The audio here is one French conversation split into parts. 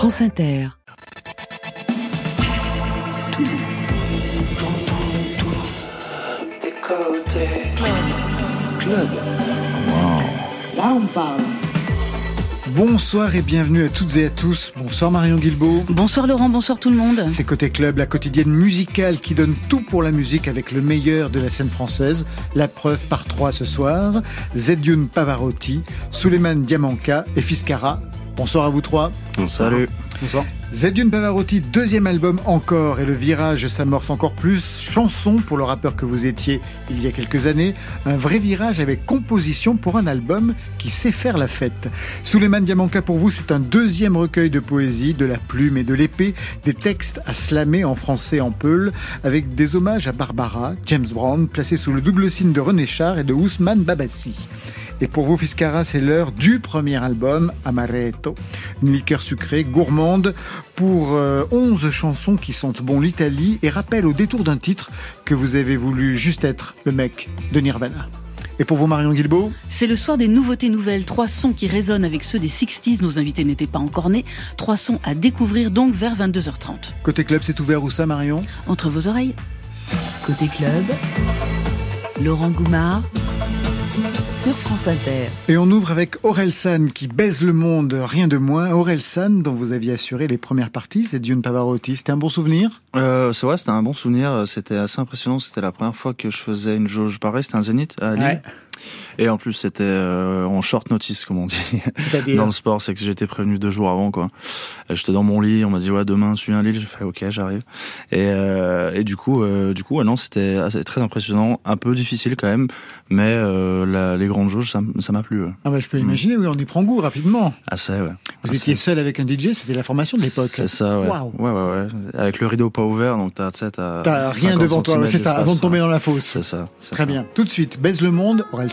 France Inter. Club. Là, on parle. Bonsoir et bienvenue à toutes et à tous. Bonsoir Marion Guilbault. Bonsoir Laurent, bonsoir tout le monde. C'est Côté Club, la quotidienne musicale qui donne tout pour la musique avec le meilleur de la scène française. La preuve par trois ce soir. Zedjun Pavarotti, Suleiman Diamanka et Fiskara. Bonsoir à vous trois. Salut. Bonsoir. Zedjun Pavarotti, deuxième album encore, et le virage s'amorce encore plus. Chanson pour le rappeur que vous étiez il y a quelques années. Un vrai virage avec composition pour un album qui sait faire la fête. Suleiman Diamanka pour vous, c'est un deuxième recueil de poésie, de la plume et de l'épée, des textes à slammer en français en peul, avec des hommages à Barbara, James Brown, placés sous le double signe de René Char et de Ousmane Babassi. Et pour vous, Fiscara, c'est l'heure du premier album, Amaretto. Une liqueur sucrée, gourmande, pour euh, 11 chansons qui sentent bon l'Italie et rappellent au détour d'un titre que vous avez voulu juste être le mec de Nirvana. Et pour vous, Marion Guilbault C'est le soir des nouveautés nouvelles. Trois sons qui résonnent avec ceux des 60s. Nos invités n'étaient pas encore nés. Trois sons à découvrir donc vers 22h30. Côté club, c'est ouvert où ça, Marion? Entre vos oreilles. Côté club, Laurent Goumard sur France Inter. Et on ouvre avec Aurel San qui baise le monde, rien de moins. Aurel San, dont vous aviez assuré les premières parties, c'est Dune Pavarotti. C'était un bon souvenir? Euh, C'est vrai, c'était un bon souvenir. C'était assez impressionnant. C'était la première fois que je faisais une jauge pareille. C'était un zénith à Lille. Ouais. Et en plus, c'était euh, en short notice, comme on dit. dans le sport, c'est que j'étais prévenu deux jours avant, quoi. J'étais dans mon lit, on m'a dit ouais demain tu viens à Lille, j'ai fait ok j'arrive. Et, euh, et du coup, euh, du coup, non, c'était très impressionnant, un peu difficile quand même, mais euh, la, les grandes jauges, ça m'a plu. Ouais. Ah bah je peux imaginer, oui, on y prend goût rapidement. Assez, ouais. Vous étiez seul avec un DJ, c'était la formation de l'époque. C'est ça, ouais. Wow. ouais. Ouais, ouais, Avec le rideau pas ouvert, donc t'as, t'as, t'as rien devant toi, c'est ça, avant de tomber dans la fosse. C'est ça. Très ça. bien. Tout de suite, baise le monde, Aurel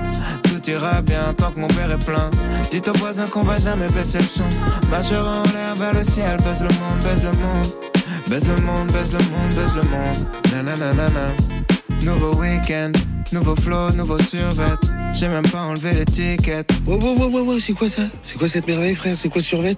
tout ira bien tant que mon verre est plein. Dites aux voisins qu'on va jamais baisser le son. Marchera en l'air vers le ciel, baise le monde, baise le monde. Baise le monde, baise le monde, baise le monde. Nanana. Nouveau week-end, nouveau flow, nouveau survêt. J'ai même pas enlevé l'étiquette. Ouais, ouais, ouais, ouais, ouais, c'est quoi ça? C'est quoi cette merveille, frère? C'est quoi survêt?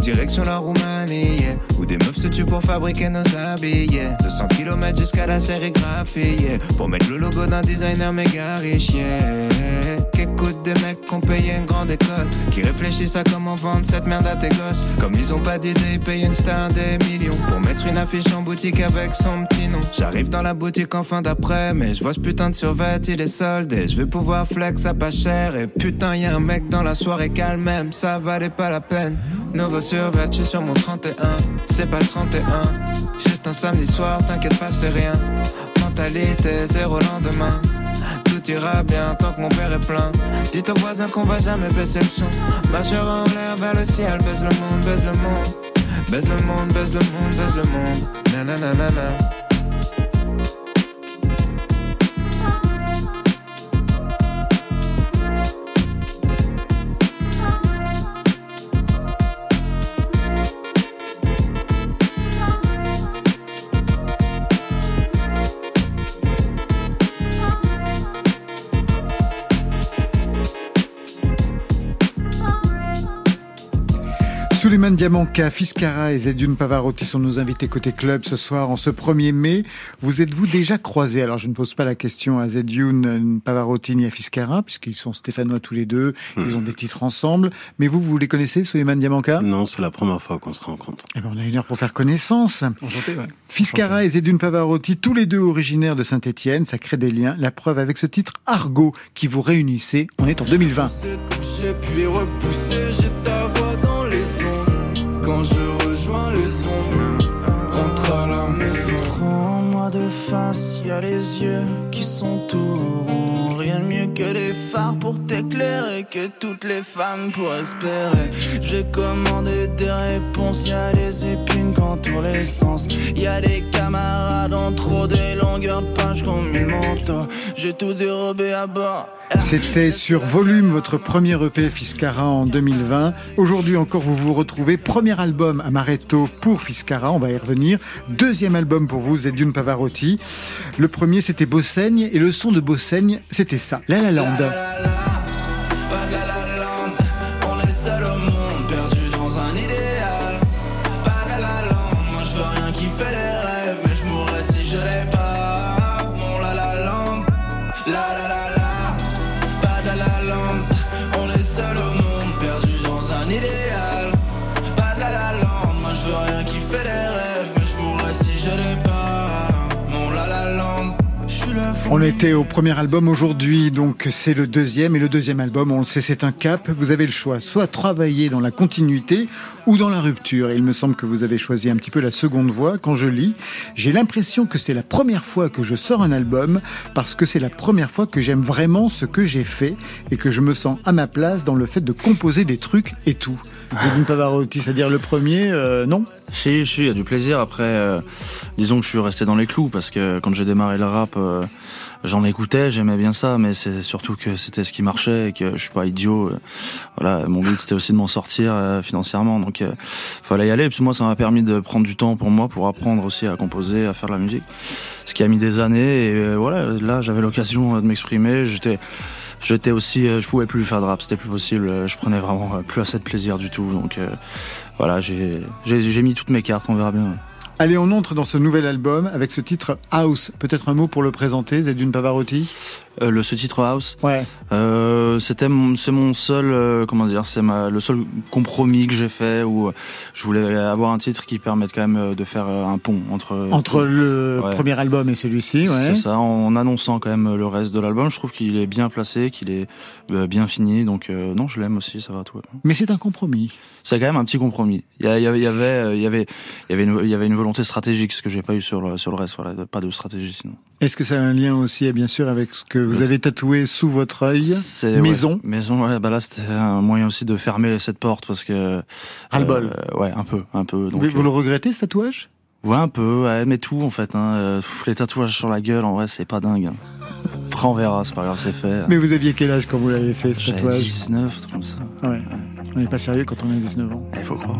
Direction la Roumanie, où des meufs se tuent pour fabriquer nos habits, yeah. 200 km jusqu'à la sérigraphie, pour mettre le logo d'un designer méga riche. Des mecs qui ont payé une grande école, qui réfléchissent à comment vendre cette merde à tes gosses. Comme ils ont pas d'idée, ils payent une star des millions pour mettre une affiche en boutique avec son petit nom. J'arrive dans la boutique en fin d'après, mais je vois ce putain de survêt, il est soldé. Je vais pouvoir flex à pas cher, et putain, y a un mec dans la soirée calme même, ça valait pas la peine. Nouveau survêt, je sur mon 31. C'est pas le 31. Juste un samedi soir, t'inquiète pas, c'est rien. Mentalité, zéro lendemain. Tout ira bien tant que mon père est plein. Dites aux voisins qu'on va jamais baisser le son. Marchera en l'air vers le ciel, baise le monde, baise le monde. Baise le monde, baise le monde, baise le monde. Nanana. Suleiman Diamanka, Fiscara et Zedune Pavarotti sont nos invités côté club ce soir en ce 1er mai. Vous êtes-vous déjà croisés? Alors je ne pose pas la question à Zedune Pavarotti ni à Fiscara puisqu'ils sont stéphanois tous les deux, ils ont des titres ensemble. Mais vous, vous les connaissez, Suleiman Diamanka Non, c'est la première fois qu'on se rencontre. Eh ben, on a une heure pour faire connaissance. Enchanté, ouais. Fiscara et Zedune Pavarotti, tous les deux originaires de Saint-Étienne, ça crée des liens. La preuve avec ce titre Argo qui vous réunissait. On est en 2020 quand je rejoins le son. Rentre à la maison. Prends-moi de face, y a les yeux qui sont tout ronds. Rien de mieux que des phares pour t'éclairer, que toutes les femmes pour espérer. J'ai commandé des réponses, y a des épines qu'entourent les sens. Y a des camarades en trop, des longueurs de page comme mille manteaux. J'ai tout dérobé à bord. C'était sur Volume, votre premier EP Fiscara en 2020. Aujourd'hui encore, vous vous retrouvez. Premier album Amaretto pour Fiscara, on va y revenir. Deuxième album pour vous, Zedune Pavarotti. Le premier, c'était Bossaigne, et le son de Bossaigne, c'était ça, La La Land. On était au premier album aujourd'hui, donc c'est le deuxième. Et le deuxième album, on le sait, c'est un cap. Vous avez le choix, soit travailler dans la continuité ou dans la rupture. Et il me semble que vous avez choisi un petit peu la seconde voie. Quand je lis, j'ai l'impression que c'est la première fois que je sors un album parce que c'est la première fois que j'aime vraiment ce que j'ai fait et que je me sens à ma place dans le fait de composer des trucs et tout. Devine Pavarotti, c'est-à-dire le premier, euh, non Si, si, il y a du plaisir. Après, euh, disons que je suis resté dans les clous parce que quand j'ai démarré le rap, euh, j'en écoutais, j'aimais bien ça, mais c'est surtout que c'était ce qui marchait et que je suis pas idiot. voilà, mon but c'était aussi de m'en sortir financièrement, donc il fallait y aller. Et puis moi, ça m'a permis de prendre du temps pour moi, pour apprendre aussi à composer, à faire de la musique, ce qui a mis des années. Et voilà, là, j'avais l'occasion de m'exprimer. J'étais j'étais aussi, euh, je pouvais plus faire de rap, c'était plus possible. Euh, je prenais vraiment euh, plus assez de plaisir du tout. Donc voilà, j'ai mis toutes mes cartes, on verra bien. Allez, on entre dans ce nouvel album avec ce titre House. Peut-être un mot pour le présenter, Zedune Pavarotti? Euh, le ce titre House. Ouais. Euh, c'était c'est mon seul euh, comment dire, c'est le seul compromis que j'ai fait où je voulais avoir un titre qui permette quand même de faire un pont entre entre le premier album et celui-ci. Ouais. C'est ça, en annonçant quand même le reste de l'album. Je trouve qu'il est bien placé, qu'il est bien fini. Donc non, je l'aime aussi, ça va tout. Mais c'est un compromis. C'est quand même un petit compromis. Il y, avait, il y avait, il y avait, une, il y avait une volonté stratégique, ce que j'ai pas eu sur le, sur le reste. Voilà, pas de stratégie sinon. Est-ce que ça a un lien aussi, bien sûr, avec ce que vous avez tatoué sous votre œil Maison. maison, ouais. Bah là, c'était un moyen aussi de fermer cette porte parce que. Euh, ouais, un peu, un peu. Donc, vous, le regrettez ce tatouage? Ouais, un peu. Ouais, mais tout en fait. Hein. Euh, les tatouages sur la gueule, en vrai, c'est pas dingue. Hein. Après, on verra, c'est pas grave, c'est fait. Mais vous aviez quel âge quand vous l'avez fait ce tatouage? 19, truc comme ça. Ouais. On n'est pas sérieux quand on a 19 ans. Il faut croire.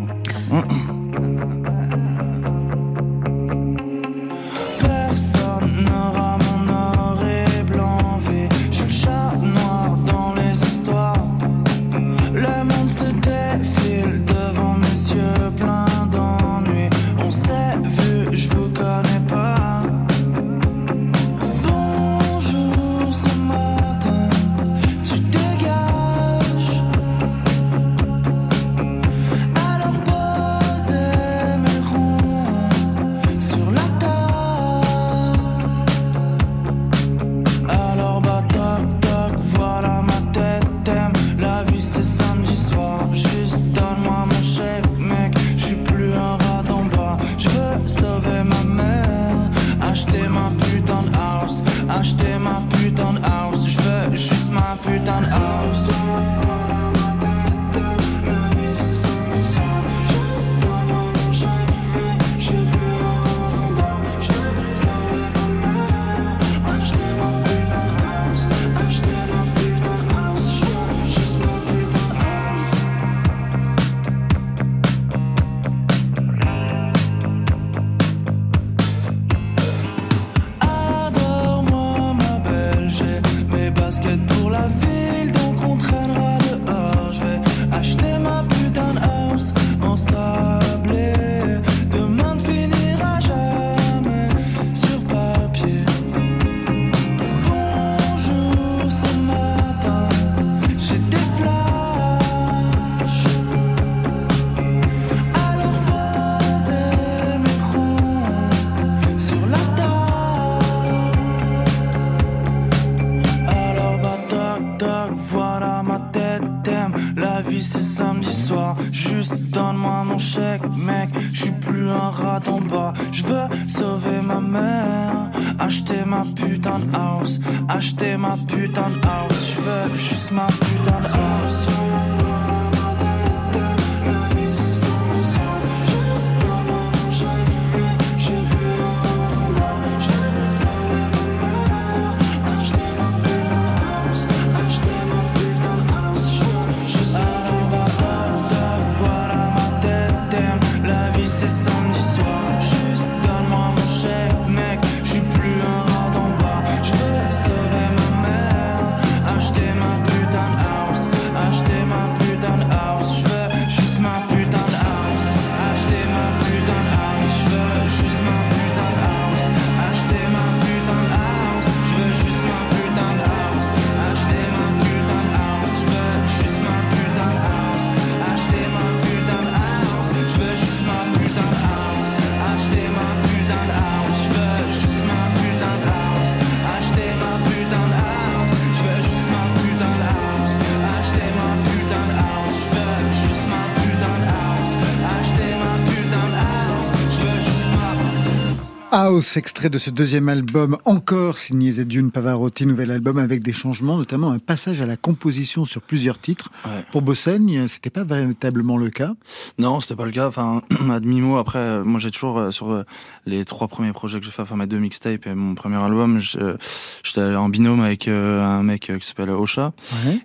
House, extrait de ce deuxième album, encore signé Zedjun Pavarotti, nouvel album avec des changements, notamment un passage à la composition sur plusieurs titres. Pour Bossaigne, c'était pas véritablement le cas? Non, c'était pas le cas. Enfin, à demi-mot, après, euh, moi j'ai toujours, euh, sur euh, les trois premiers projets que j'ai fait, enfin mes deux mixtapes et mon premier album, j'étais en binôme avec un mec qui s'appelle Ocha,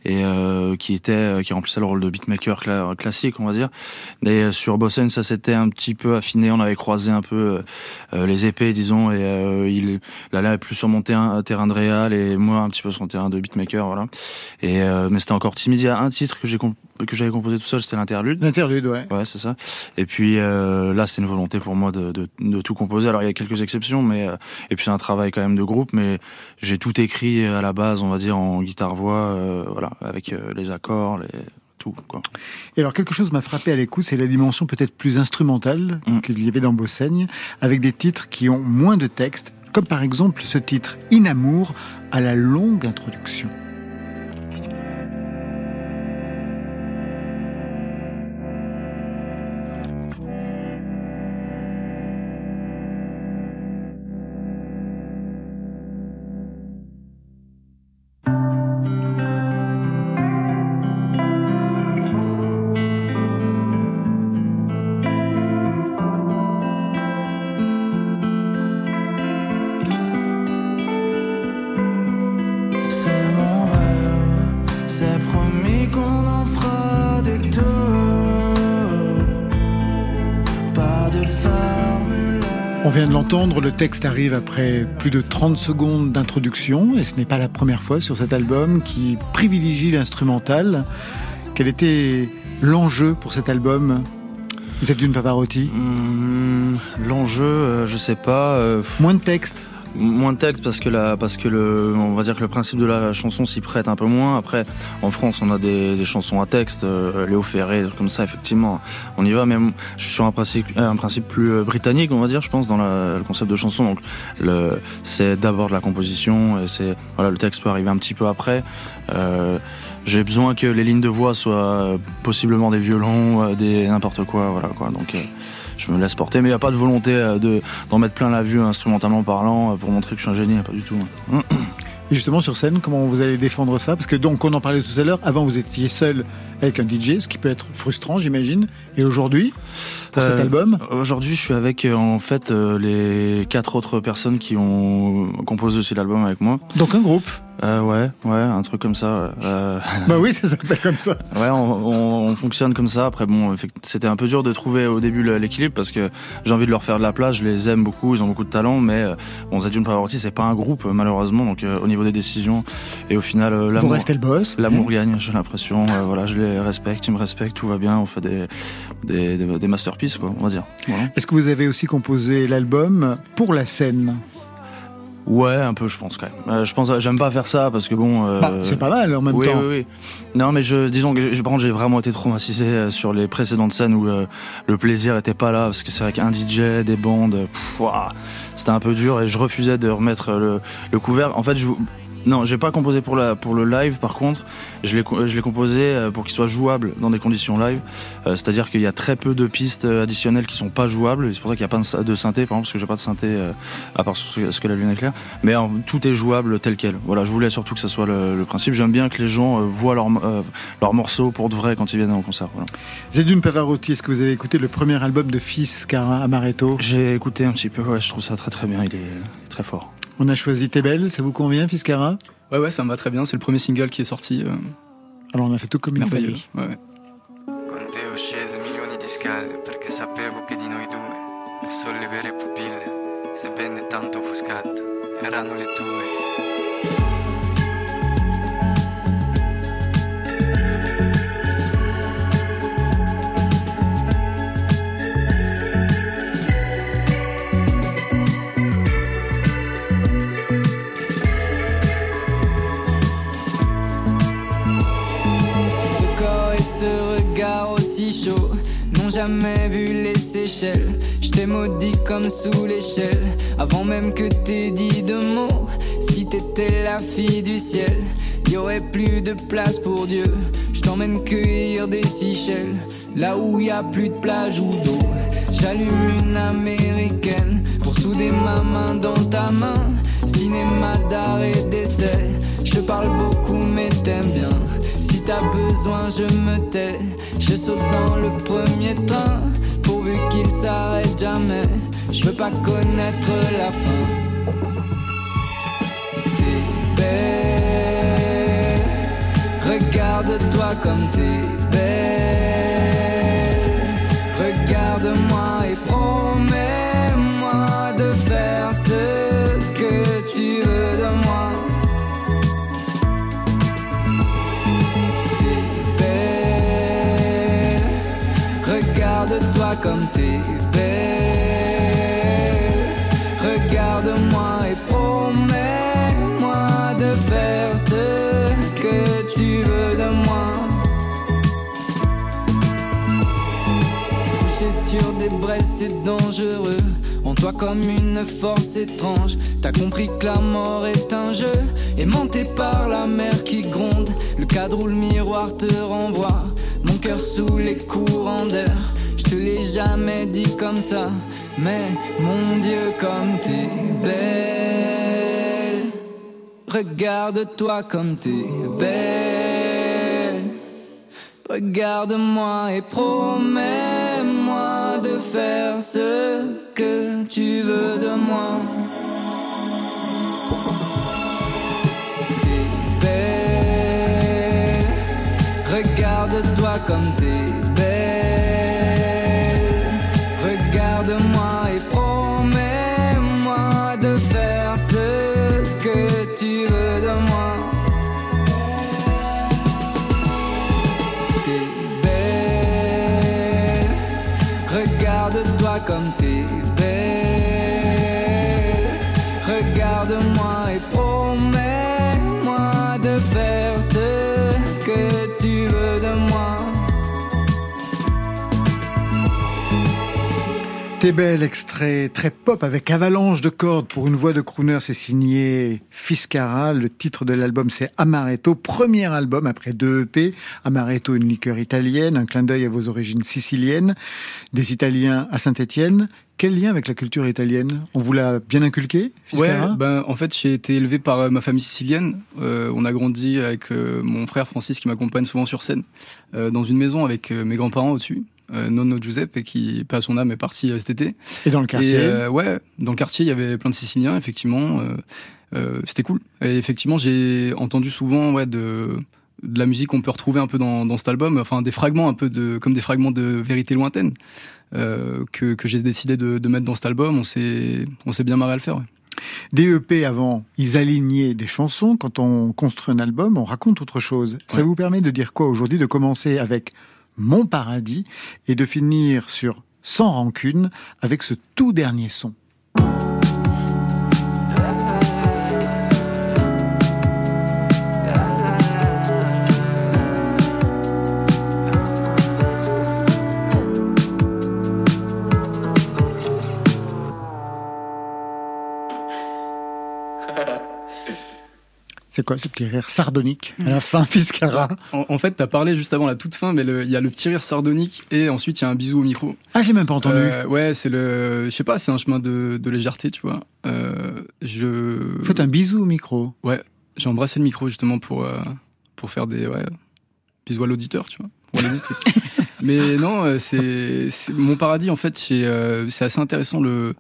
et qui était, qui remplissait le rôle de beatmaker classique, on va dire. Et sur Bossaigne, ça s'était un petit peu affiné, on avait croisé un peu les épées disons, et euh, il allait plus sur mon terrain, terrain de réal et moi un petit peu sur mon terrain de beatmaker, voilà. Et euh, mais c'était encore timide. Il y a un titre que j'ai que j'avais composé tout seul, c'était l'interlude. L'interlude, ouais. Ouais, c'est ça. Et puis euh, là, c'est une volonté pour moi de, de, de, tout composer. Alors il y a quelques exceptions, mais et puis c'est un travail quand même de groupe, mais j'ai tout écrit à la base, on va dire en guitare voix, voilà, avec les accords, les et alors quelque chose m'a frappé à l'écoute, c'est la dimension peut-être plus instrumentale mm. qu'il y avait dans Bossaigne, avec des titres qui ont moins de texte, comme par exemple ce titre Inamour à la longue introduction. Le texte arrive après plus de 30 secondes d'introduction, et ce n'est pas la première fois sur cet album qui privilégie l'instrumental. Quel était l'enjeu pour cet album Vous êtes d'une Pavarotti mmh, L'enjeu, euh, je sais pas. Euh, Moins de texte moins de texte parce que la, parce que le, on va dire que le principe de la chanson s'y prête un peu moins. Après, en France, on a des, des chansons à texte, euh, Léo Ferré, comme ça, effectivement, on y va. Mais je suis sur un principe, un principe plus euh, britannique, on va dire, je pense, dans la, le concept de chanson. Donc, le, c'est d'abord de la composition, et c'est, voilà, le texte peut arriver un petit peu après. Euh, j'ai besoin que les lignes de voix soient possiblement des violons, des n'importe quoi, voilà quoi. Donc je me laisse porter. Mais il n'y a pas de volonté euh, de, d'en mettre plein la vue instrumentalement parlant euh, pour montrer que je suis un génie, pas du tout. Et justement, sur scène, comment vous allez défendre ça? Parce que donc, on en parlait tout à l'heure, avant vous étiez seul avec un DJ, ce qui peut être frustrant, j'imagine. Et aujourd'hui, pour cet euh, album? Aujourd'hui, je suis avec en fait les quatre autres personnes qui ont composé aussi l'album avec moi. Donc un groupe euh, ouais, ouais, un truc comme ça. Euh... bah oui, ça s'appelle comme ça. Ouais, on, on, fonctionne comme ça. Après, bon, c'était un peu dur de trouver au début l'équilibre parce que j'ai envie de leur faire de la place. Je les aime beaucoup, ils ont beaucoup de talent, mais euh, bon, Zadune Pavarotti, c'est pas un groupe malheureusement. Donc euh, au niveau des décisions et au final, l'amour. Vous restez le boss. L'amour gagne, j'ai l'impression. voilà, je les respecte, ils me respectent, tout va bien. On fait des des, des, masterpieces, quoi, on va dire. Est-ce que vous avez aussi composé l'album pour la scène? Ouais, un peu, je pense quand même. Euh, je pense, j'aime pas faire ça parce que bon. Euh, bah, c'est pas mal en même temps. Oui, oui. Non, mais je, disons que par contre, j'ai vraiment été traumatisé euh, sur les précédentes scènes où le plaisir était pas là parce que c'est avec un DJ, des bandes. C'était un peu dur et je refusais de remettre le, le couvert. En fait, je, non, j'ai pas composé pour, la, pour le live par contre. Je l'ai composé euh, pour qu'il soit jouable dans des conditions live. Euh, c'est-à-dire qu'il y a très peu de pistes additionnelles qui sont pas jouables. C'est pour ça qu'il n'y a pas de synthé, par exemple, parce que j'ai pas de synthé euh, à part ce que la lune éclaire. Mais tout est jouable tel quel. Voilà, je voulais surtout que ça soit le, principe. J'aime bien que les gens voient leurs leur morceaux pour de vrai quand ils viennent au concert. Voilà. Zedune Pavarotti, est-ce que vous avez écouté le premier album de Fils Cara Amaretto J'ai écouté un petit peu, ouais, je trouve ça très très bien. Il est très fort. On a choisi T'es belle, ça vous convient, Fiscara Ouais, ouais, ça me va très bien. C'est le premier single qui est sorti. Euh... Alors on a fait tout comme il fallait. Ouais, ouais. Con te ho scese milioni di scale perché sapevo che di noi due le sole vere pupille, sebbene tanto offuscate, erano le tue. Jamais vu les Seychelles. Je t'ai maudit comme sous l'échelle, avant même que t'aies dit de mots. Si t'étais la fille du ciel, y aurait plus de place pour Dieu. Je t'emmène cueillir des Seychelles, là où y a plus de plage ou d'eau. J'allume une américaine pour souder ma main dans ta main. Cinéma d'art et d'essai, je parle beaucoup mais t'aimes bien. Si t'as besoin, je me tais. Je saute dans le premier train, pourvu qu'il s'arrête jamais. Je veux pas connaître la fin. T'es belle, regarde-toi comme t'es belle. Regarde-moi et promets-moi c'est dangereux. En toi comme une force étrange. T'as compris que la mort est un jeu. Aimanté par la mer qui gronde. Le cadre où le miroir te renvoie. Mon cœur sous les courants d'air. Je te l'ai jamais dit comme ça. Mais mon Dieu, comme t'es belle. Regarde-toi comme t'es belle. Regarde-moi et promets-moi de faire ce que tu veux de moi. Regarde-toi comme t'es Regarde-toi T'es belle, extrait très pop avec avalanche de cordes pour une voix de crooner, c'est signé Fiscara. Le titre de l'album c'est Amaretto, premier album après deux EP. Amaretto, une liqueur italienne, un clin d'œil à vos origines siciliennes, des Italiens à Saint-Étienne. quel lien avec la culture italienne? On vous l'a bien inculqué Ouais, ben, en fait, j'ai été élevé par euh, ma famille sicilienne. Euh, on a grandi avec euh, mon frère Francis qui m'accompagne souvent sur scène, dans une maison avec mes grands-parents au-dessus. Nonno Giuseppe qui, pas son âme, est parti cet été. Et dans le quartier Ouais, dans le quartier, il y avait plein de Siciliens, effectivement. C'était cool. Et effectivement, j'ai entendu souvent ouais, de de la musique qu'on peut retrouver un peu dans, dans, cet album, enfin des fragments un peu de comme des fragments de vérité lointaine euh, que, que j'ai décidé de, de, mettre dans cet album. On s'est on s'est bien marré à le faire. Ouais. Des EP avant, ils alignaient des chansons. Quand on construit un album, on raconte autre chose. Ça vous permet de dire quoi aujourd'hui De commencer avec Mon Paradis et de finir sur Sans Rancune avec ce tout dernier son. C'est quoi ce petit rire sardonique à la fin, Fiscara en, fait, tu as parlé juste avant la toute fin, mais il y a le petit rire sardonique et ensuite il y a un bisou au micro. Ah, j'ai même pas entendu. Euh, ouais, c'est le, je sais pas, c'est un chemin de, légèreté, tu vois. Euh, je. Faites un bisou au micro. Ouais, j'ai embrassé le micro justement pour euh, pour faire des ouais, bisous à l'auditeur, tu vois, ou à l'auditrice. mais non, c'est mon paradis en fait. C'est assez intéressant le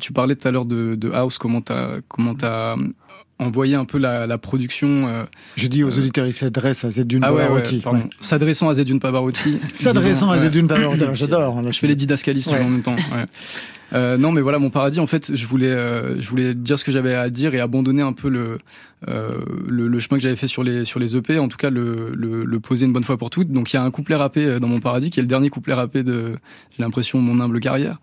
tu parlais tout à l'heure de, de, House, comment t'as comment as envoyer un peu la, la production. Euh, je dis aux euh, auditeurs, il s'adresse à Zedune ah Pavarotti. Ouais, S'adressant à Zedune Pavarotti. S'adressant à Zedune Pavarotti, j'adore. Je fais les didascalies en même temps. Euh, non, mais voilà, mon paradis, en fait, je voulais, euh, je voulais dire ce que j'avais à dire et abandonner un peu le, euh, le, le, chemin que j'avais fait sur les, sur les EP, en tout cas le, le, le, poser une bonne fois pour toutes. Donc il y a un couplet rappé dans mon paradis, qui est le dernier couplet rappé de, j'ai l'impression, mon humble carrière,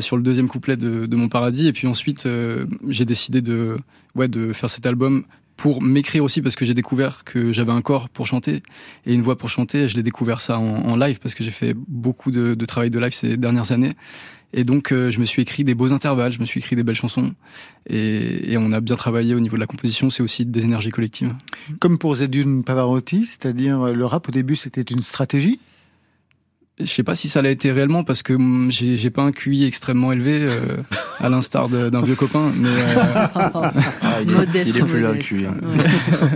sur le deuxième couplet de, de mon paradis. Et puis ensuite, j'ai décidé de, ouais, de faire cet album pour m'écrire aussi parce que j'ai découvert que j'avais un corps pour chanter et une voix pour chanter. Je l'ai découvert ça en, en, live parce que j'ai fait beaucoup de, de, travail de live ces dernières années. Et donc, euh, je me suis écrit des beaux intervalles, je me suis écrit des belles chansons. Et, et on a bien travaillé au niveau de la composition, c'est aussi des énergies collectives. Comme pour Zedune Pavarotti, c'est-à-dire euh, le rap au début, c'était une stratégie? Je sais pas si ça l'a été réellement parce que mm, j'ai j'ai pas un QI extrêmement élevé euh, à l'instar d'un vieux copain mais ah, il, est, il, est, plus là le QI hein.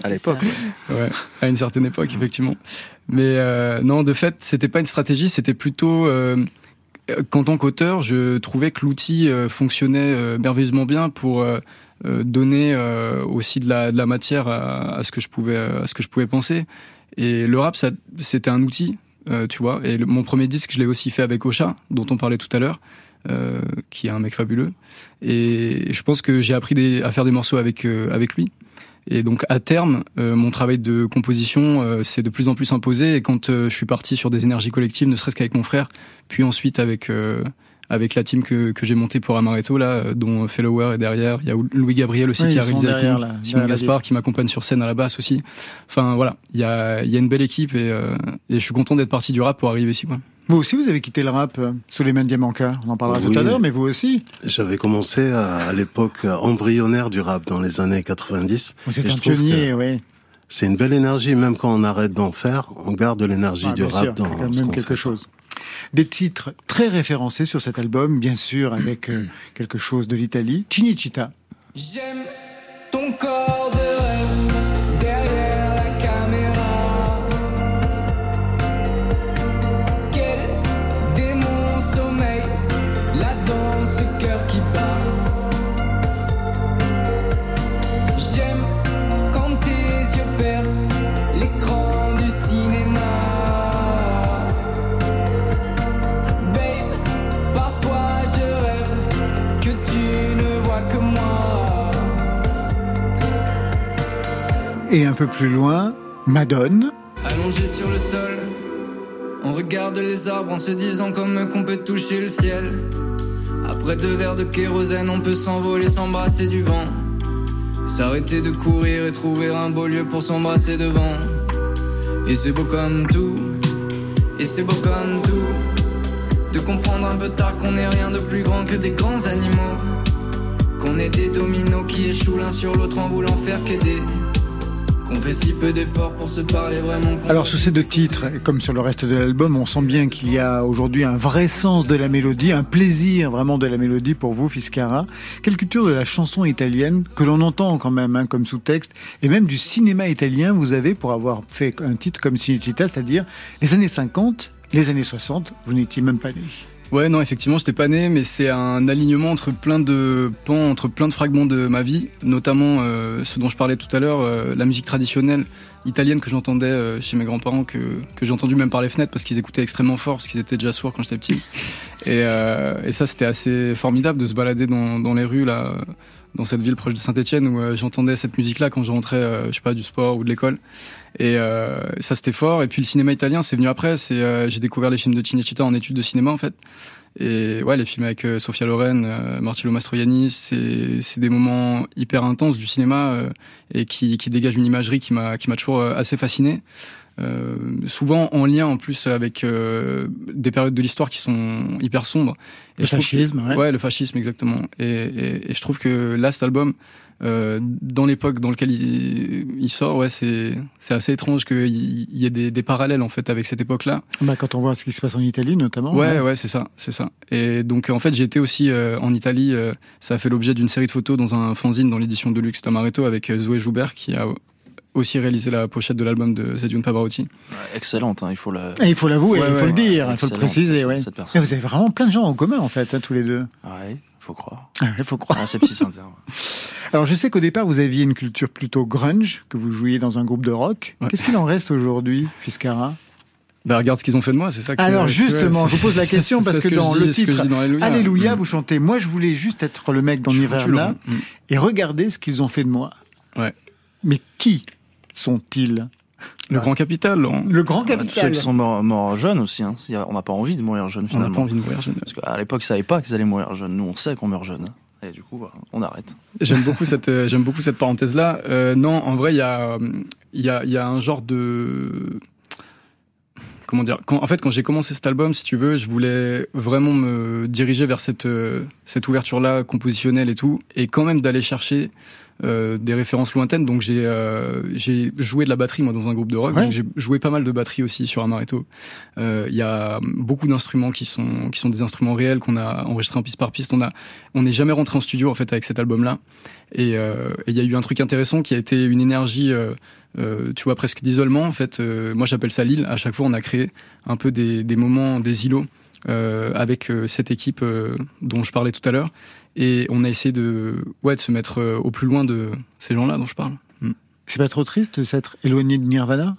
à l'époque ouais. à une certaine époque effectivement mais non de fait c'était pas une stratégie c'était plutôt qu'en tant qu'auteur, je trouvais que l'outil euh, fonctionnait euh, merveilleusement bien pour euh, donner aussi de la, de la matière à, ce que je pouvais à ce que je pouvais penser. Et le rap, c'était un outil, tu vois. Et mon premier disque, je l'ai aussi fait avec Ocha, dont on parlait tout à l'heure, qui est un mec fabuleux. Et je pense que j'ai appris des, à faire des morceaux avec avec lui. Et donc à terme, euh, mon travail de composition euh, s'est de plus en plus imposé. Et quand euh, je suis parti sur des énergies collectives, ne serait-ce qu'avec mon frère, puis ensuite avec avec la team que, que j'ai montée pour Amaretto, là, dont Fellower est derrière. Il y a Louis Gabriel aussi qui a réalisé avec nous. Simon Gaspard qui m'accompagne sur scène à la basse aussi. Enfin voilà, il y a, y a une belle équipe et, et je suis content d'être parti du rap pour arriver ici. Quoi. Vous aussi, vous avez quitté le rap euh, sous les mains de Diamanka. On en parlera tout à l'heure, mais vous aussi. J'avais commencé à, l'époque embryonnaire du rap dans les années 90. Vous êtes un pionnier, oui. C'est une belle énergie, même quand on arrête d'en faire, on garde l'énergie du rap dans quand même quelque chose. Des titres très référencés sur cet album, bien sûr, avec euh, quelque chose de l'Italie. Cinecittà. J'aime ton corps Et un peu plus loin, Madone. Allongé sur le sol, on regarde les arbres en se disant comme qu'on peut toucher le ciel. Après deux verres de kérosène, on peut s'envoler, s'embrasser du vent. S'arrêter de courir et trouver un beau lieu pour s'embrasser devant. Et c'est beau comme tout, et c'est beau comme tout. De comprendre un peu tard qu'on n'est rien de plus grand que des grands animaux. Qu'on est des dominos qui échouent l'un sur l'autre en voulant faire qu'aider On fait si peu d'efforts pour se parler vraiment. Alors sur ces deux titres, comme sur le reste de l'album, on sent bien qu'il y a aujourd'hui un vrai sens de la mélodie, un plaisir vraiment de la mélodie pour vous, Fiscara. Quelle culture de la chanson italienne que l'on entend quand même hein, comme sous-texte, et même du cinéma italien vous avez pour avoir fait un titre comme Cinecittà, c'est-à-dire les années 50, les années 60, vous n'étiez même pas né. Ouais, non, effectivement, j'étais pas né, mais c'est un alignement entre plein de pans, entre plein de fragments de ma vie, notamment euh, ce dont je parlais tout à l'heure, euh, la musique traditionnelle italienne que j'entendais euh, chez mes grands-parents, que, que j'ai entendu même par les fenêtres parce qu'ils écoutaient extrêmement fort, parce qu'ils étaient déjà sourds quand j'étais petit. Et, et ça, c'était assez formidable de se balader dans, dans les rues, là, dans cette ville proche de Saint-Etienne, où j'entendais cette musique-là quand je rentrais, je sais pas, du sport ou de l'école. Et euh, ça, c'était fort. Et puis le cinéma italien, c'est venu après. C'est euh, j'ai découvert les films de Cinecittà en études de cinéma en fait. Et ouais, les films avec euh, Sofia Loren, euh, Marcello Mastroianni, c'est c'est des moments hyper intenses du cinéma euh, et qui qui dégagent une imagerie qui m'a qui m'a toujours assez fasciné. Euh, souvent en lien en plus avec euh, des périodes de l'histoire qui sont hyper sombres. Et le fascisme, ouais. ouais. le fascisme exactement. Et, et, et, je trouve que là, cet album, euh, dans l'époque dans laquelle il, il sort, ouais, c'est c'est assez étrange qu'il y ait des, des, parallèles en fait avec cette époque-là. Bah, quand on voit ce qui se passe en Italie notamment. Ouais, ouais, c'est ça, c'est ça. Et donc en fait, j'ai été aussi euh, en Italie. Euh, ça a fait l'objet d'une série de photos dans un fanzine dans l'édition de luxe d'Amaretto avec Zoé Joubert qui a aussi réalisé la pochette de l'album de Zedune Pavarotti. excellente, hein, il faut la... il faut l'avouer, il faut le dire, il faut le préciser. Ouais. Et vous avez vraiment plein de gens en commun en fait, hein, tous les deux. Ouais, faut croire. Il faut croire. Ah, c'est petit Alors je sais qu'au départ vous aviez une culture plutôt grunge, que vous jouiez dans un groupe de rock. Qu'est-ce qu'il en reste aujourd'hui, Fiscara bah, regarde ce qu'ils ont fait de moi, c'est ça. Alors justement, je vous pose la question parce que, dans le titre Alléluia, mm. vous chantez Moi je voulais juste être le mec dans Nirvana et regardez ce qu'ils ont fait de moi. Ouais. Mais qui sont-ils? Le grand capital. Le grand capital. Ceux qui sont morts, jeunes aussi. Hein. On n'a pas envie de mourir jeune finalement. On n'a pas envie de mourir jeune. Parce qu'à l'époque, ils ne savaient pas qu'ils allaient mourir jeunes. Nous, on sait qu'on meurt jeune. Et du coup, on arrête. J'aime beaucoup cette, euh, j'aime beaucoup cette parenthèse-là. Euh, non, en vrai, il y a, y, a, y a un genre de comment dire quand, En fait, quand j'ai commencé cet album, si tu veux, je voulais vraiment me diriger vers cette euh, cette ouverture-là compositionnelle et tout, et quand même d'aller chercher euh, des références lointaines. Donc j'ai euh, j'ai joué de la batterie moi dans un groupe de rock. J'ai joué pas mal de batterie aussi sur Amaretto. Euh, il y a beaucoup d'instruments qui sont qui sont des instruments réels qu'on a enregistrés en piste par piste. On a on n'est jamais rentré en studio en fait avec cet album là. Et il y a eu un truc intéressant qui a été une énergie, tu vois, presque d'isolement en fait. moi j'appelle ça l'île. À chaque fois on a créé un peu des, des moments, des îlots. avec cette équipe dont je parlais tout à l'heure et on a essayé de, ouais, de se mettre euh, au plus loin de ces gens-là dont je parle. Mm. C'est pas trop triste de s'être éloigné de Nirvana?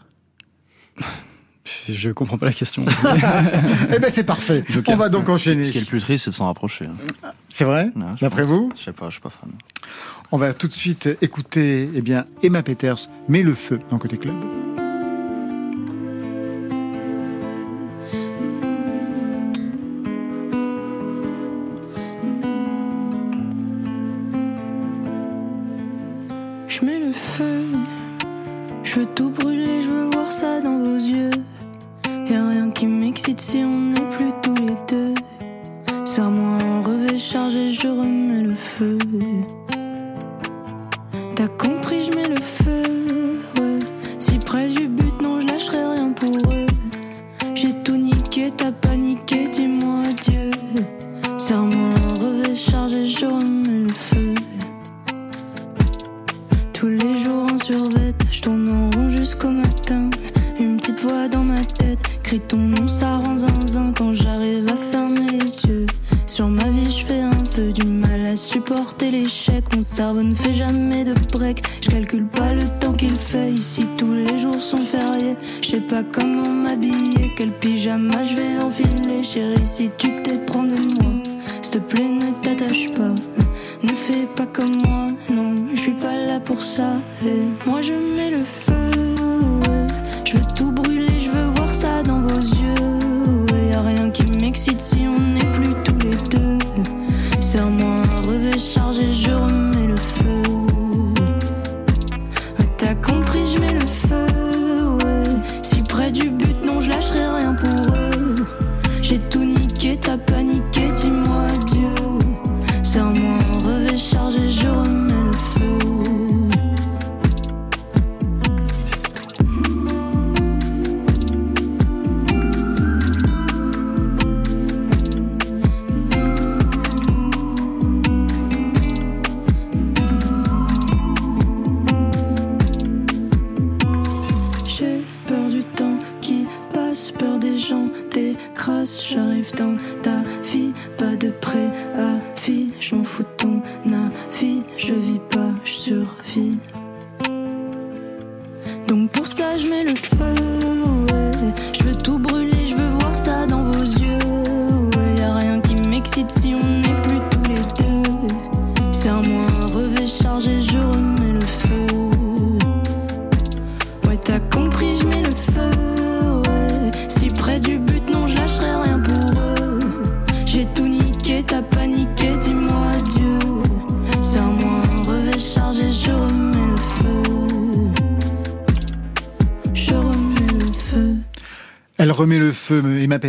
Je comprends pas la question. eh ben c'est parfait. On va donc enchaîner. Ce qui est le plus triste, c'est de s'en rapprocher. Hein. C'est vrai? D'après vous? Je sais pas, je suis pas fan. On va tout de suite écouter eh bien, Emma Peters, Mets le feu dans Côté Club.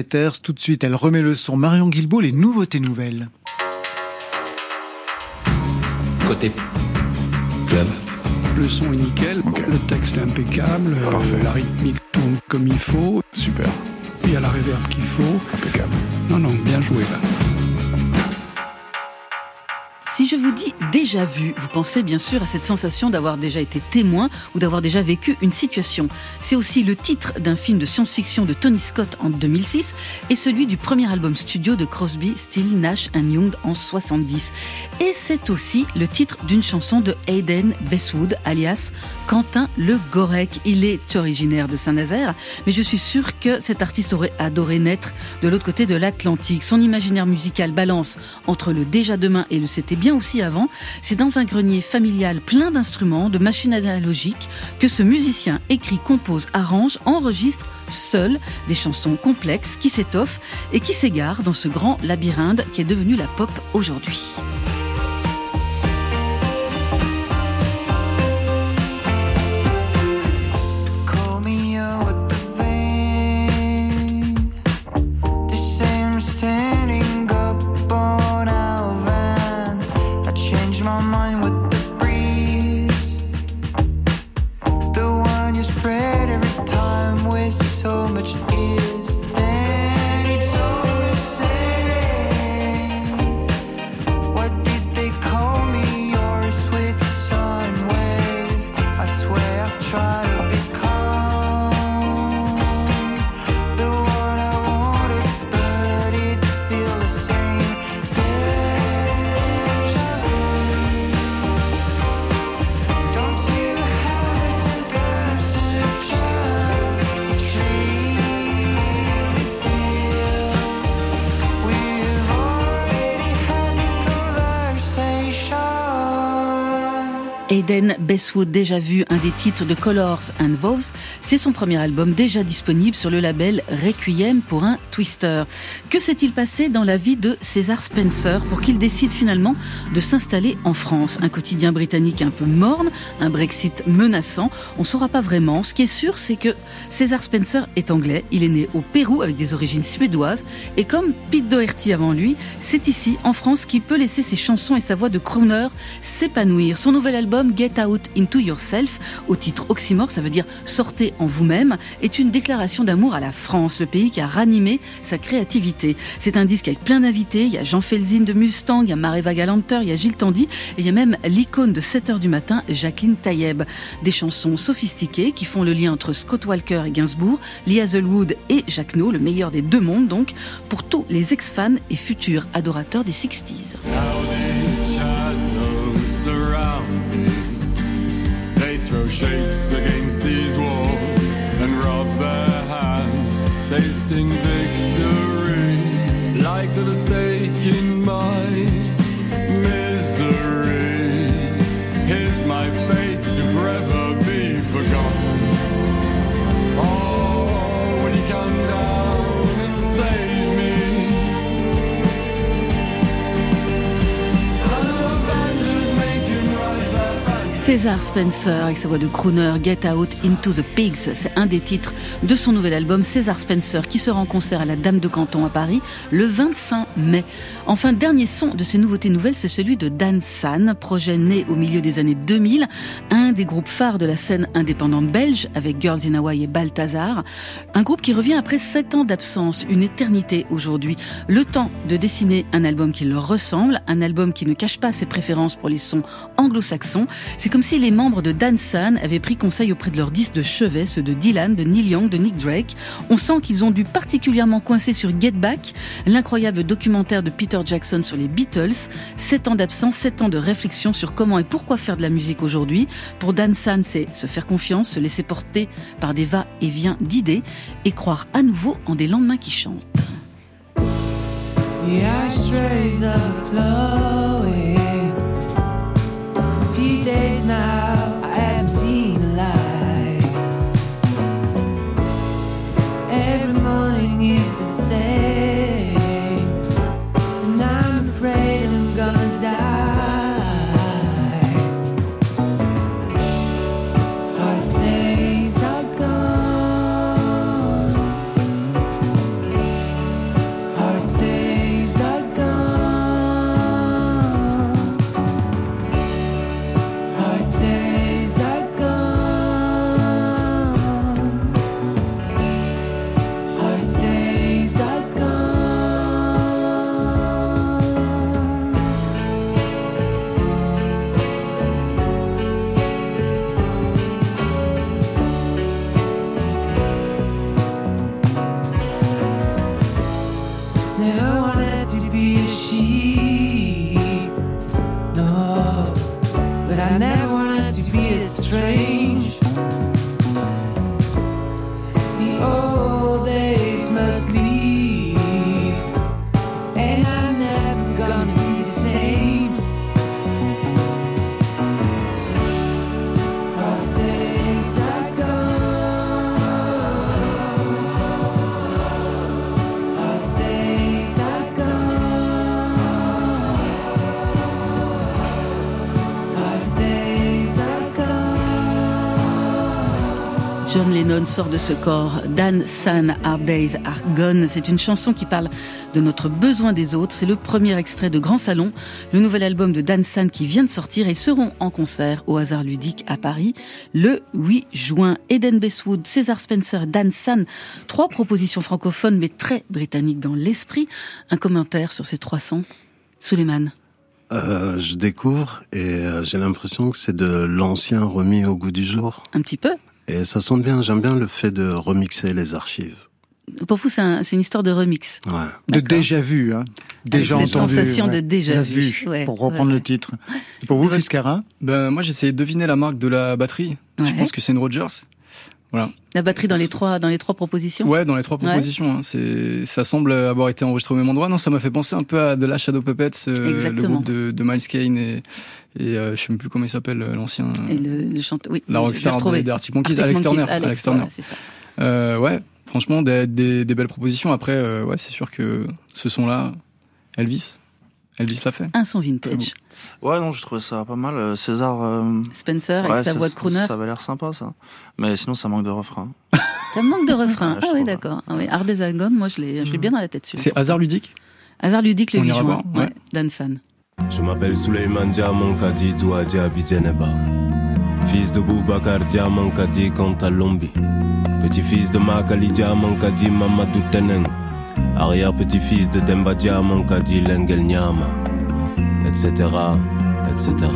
Peters. Tout de suite, elle remet le son. Marion Guilbault, les nouveautés nouvelles. Côté club. Le son est nickel, le texte est impeccable, Parfait. euh, la rythmique tourne comme il faut, Super. il y a la réverb qu'il faut. Impeccable. Non, non, bien joué là. Si je vous dis déjà vu, vous pensez bien sûr à cette sensation d'avoir déjà été témoin ou d'avoir déjà vécu une situation. C'est aussi le titre d'un film de science-fiction de Tony Scott en 2006 et celui du premier album studio de Crosby, Still, Nash Young en 70. Et c'est aussi le titre d'une chanson de Hayden Bestwood, alias Quentin Le Gorec. Il est originaire de Saint-Nazaire, mais je suis sûre que cet artiste aurait adoré naître de l'autre côté de l'Atlantique. Son imaginaire musical balance entre le déjà demain et le c'était bien aussi avant. C'est dans un grenier familial plein d'instruments, de machines analogiques, que ce musicien écrit, compose, arrange, enregistre seul des chansons complexes qui s'étoffent et qui s'égarent dans ce grand labyrinthe qui est devenu la pop aujourd'hui. Déjà vu, un des titres de Colors and Vows, c'est son premier album déjà disponible sur le label Requiem pour un Twister. Que s'est-il passé dans la vie de César Spencer pour qu'il décide finalement de s'installer en France? Un quotidien britannique un peu morne, un Brexit menaçant, on ne saura pas vraiment. Ce qui est sûr, c'est que César Spencer est anglais, il est né au Pérou avec des origines suédoises, et comme Pete Doherty avant lui, c'est ici, en France, qu'il peut laisser ses chansons et sa voix de crooner s'épanouir. Son nouvel album Get Out Into Yourself, au titre oxymore, ça veut dire sortez en vous-même, est une déclaration d'amour à la France, le pays qui a ranimé sa créativité. C'est un disque avec plein d'invités, il y a Jean Felzin de Mustang, il y a Mareva Galanter, il y a Gilles Tandy, et il y a même l'icône de 7 heures du matin, Jacqueline Taïeb. Des chansons sophistiquées qui font le lien entre Scott Walker et Gainsbourg, Lee Hazelwood et Jacques No, le meilleur des deux mondes donc, pour tous les ex-fans et futurs adorateurs des 60s. shadows surround me. They shapes against these walls and rub their hands, tasting victory. Like the César Spencer avec sa voix de crooner Get Out Into the Pigs, c'est un des titres de son nouvel album César Spencer qui sera en concert à la Dame de Canton à Paris le 25 mai. Enfin, dernier son de ces nouveautés nouvelles, c'est celui de Dan San, projet né au milieu des années 2000, un des groupes phares de la scène indépendante belge avec Girls in Hawaii et Balthazar, un groupe qui revient après sept ans d'absence, une éternité aujourd'hui, le temps de dessiner un album qui leur ressemble, un album qui ne cache pas ses préférences pour les sons anglo-saxons, comme si les membres de Dan San avaient pris conseil auprès de leurs disques de chevet, ceux de Dylan, de Neil Young, de Nick Drake. On sent qu'ils ont dû particulièrement coincer sur Get Back, l'incroyable documentaire de Peter Jackson sur les Beatles. Sept ans d'absence, sept ans de réflexion sur comment et pourquoi faire de la musique aujourd'hui. Pour Dan San, c'est se faire confiance, se laisser porter par des va-et-vient d'idées et croire à nouveau en des lendemains qui chantent. Every morning is the same. Sort de ce corps. Dan San, Our Days Are Gone. C'est une chanson qui parle de notre besoin des autres. C'est le premier extrait de Grand Salon, le nouvel album de Dan San qui vient de sortir et seront en concert au hasard ludique à Paris le 8 juin. Eden Bestwood, César Spencer, Dan San. Trois propositions francophones mais très britanniques dans l'esprit. Un commentaire sur ces trois sons. Suleiman. Euh, je découvre et euh, j'ai l'impression que c'est de l'ancien remis au goût du jour. Un petit peu. Et ça sonne bien. J'aime bien le fait de remixer les archives. Pour vous, c'est une histoire de remix. Ouais. De déjà vu, hein. Déjà Avec entendu. Cette sensation de déjà vu. pour reprendre le titre. Et pour vous, Fiscara Ben moi, j'essayais de deviner la marque de la batterie. Je pense que c'est une Rogers. Voilà. La batterie dans les trois dans les trois propositions. Ouais, dans les trois propositions. Hein. C'est ça semble avoir été enregistré au même endroit. Non, ça m'a fait penser un peu à de la Shadow Puppets, euh, le groupe de, de Miles Kane et et euh, je sais même plus comment il s'appelle euh, l'ancien. Et le, chanteur, oui. La rockstar des Arctic Monkeys, Alex Turner. Alex, Turner. Euh, ouais, franchement des, des, des, belles propositions. Après, ouais, c'est sûr que ce son-là, Elvis, Elvis l'a fait. Un son vintage. Ouais, non, je trouvais ça pas mal. Euh, César. Euh... Spencer avec sa voix de crooner. Ça avait l'air sympa, ça. Mais sinon, ça manque de refrain. ça manque de refrain. ah oui, d'accord. Ah oui, Art moi, je l'ai mm. bien dans la tête. C'est hasard ludique Hasard ludique le 8 juin. Ouais. Dan San. Je m'appelle Suleiman Diamant Kadi Douadja Abidjaneba. Fils de Boubacar Diamant Kadi Kantalombi. Petit-fils de Makali Diamant Kadi Mamadou Teneng. Arrière-petit-fils de Demba Diamant Kadi Lengel Nyama. Etc. Etc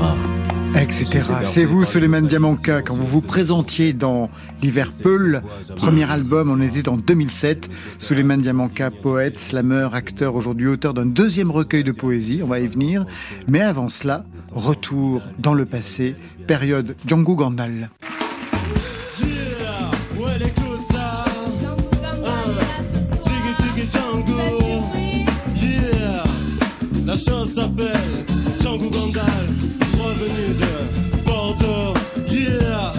etc. C'est vous, Suleiman Diamanka, quand vous vous présentiez dans Liverpool, premier album, on était en 2007. Suleiman Diamanka, poète, slammer, acteur, aujourd'hui auteur d'un deuxième recueil de poésie, on va y venir. Mais avant cela, retour dans le passé, période Django Gandal. Chose s'appelle Django Gandal revenu de Bordeaux. Yeah,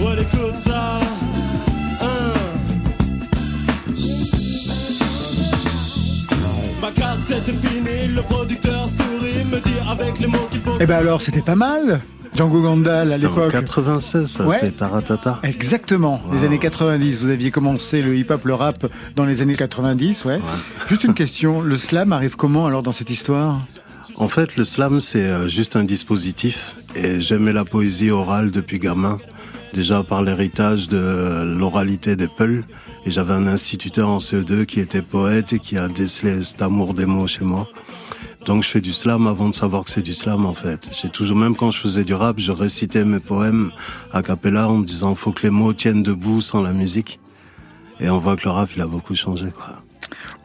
ouais, écoute ça. Ma cassette est finie, le producteur sourit, me dit avec les mots qu'il faut. Eh ben alors, c'était pas mal Django Gandal à l'époque. 96, ça, ouais. c'était Taratata. Exactement, les années 90. Vous aviez commencé le hip-hop, le rap dans les années 90, ouais. ouais. Juste une question, le slam arrive comment alors dans cette histoire? En fait, le slam, c'est euh, juste un dispositif. Et j'aimais la poésie orale depuis gamin. Déjà par l'héritage de l'oralité des Peuls. Et j'avais un instituteur en CE2 qui était poète et qui a décelé cet amour des mots chez moi. Donc je fais du slam avant de savoir que c'est du slam en fait. J'ai toujours, même quand je faisais du rap, je récitais mes poèmes à cappella en me disant faut que les mots tiennent debout sans la musique. Et on voit que le rap il a beaucoup changé quoi.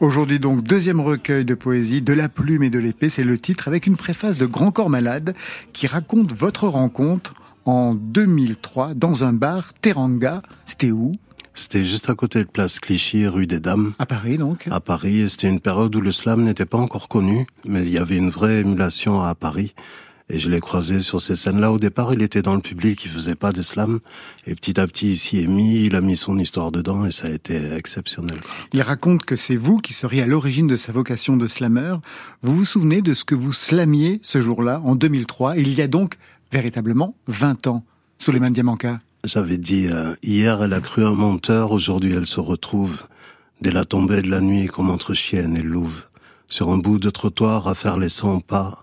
Aujourd'hui donc deuxième recueil de poésie, De la plume et de l'épée, c'est le titre avec une préface de Grand Corps Malade qui raconte votre rencontre en 2003 dans un bar Teranga. C'était où? C'était juste à côté de Place Clichy, rue des Dames. À Paris, donc À Paris, c'était une période où le slam n'était pas encore connu, mais il y avait une vraie émulation à Paris. Et je l'ai croisé sur ces scènes-là. Au départ, il était dans le public, il faisait pas de slam. Et petit à petit, il s'y est mis, il a mis son histoire dedans et ça a été exceptionnel. Il raconte que c'est vous qui seriez à l'origine de sa vocation de slammer. Vous vous souvenez de ce que vous slamiez ce jour-là, en 2003, il y a donc véritablement 20 ans. Suleiman Diamanka. J'avais dit, euh, hier elle a cru un menteur, aujourd'hui elle se retrouve, dès la tombée de la nuit comme entre chienne et louve, sur un bout de trottoir à faire les cent pas,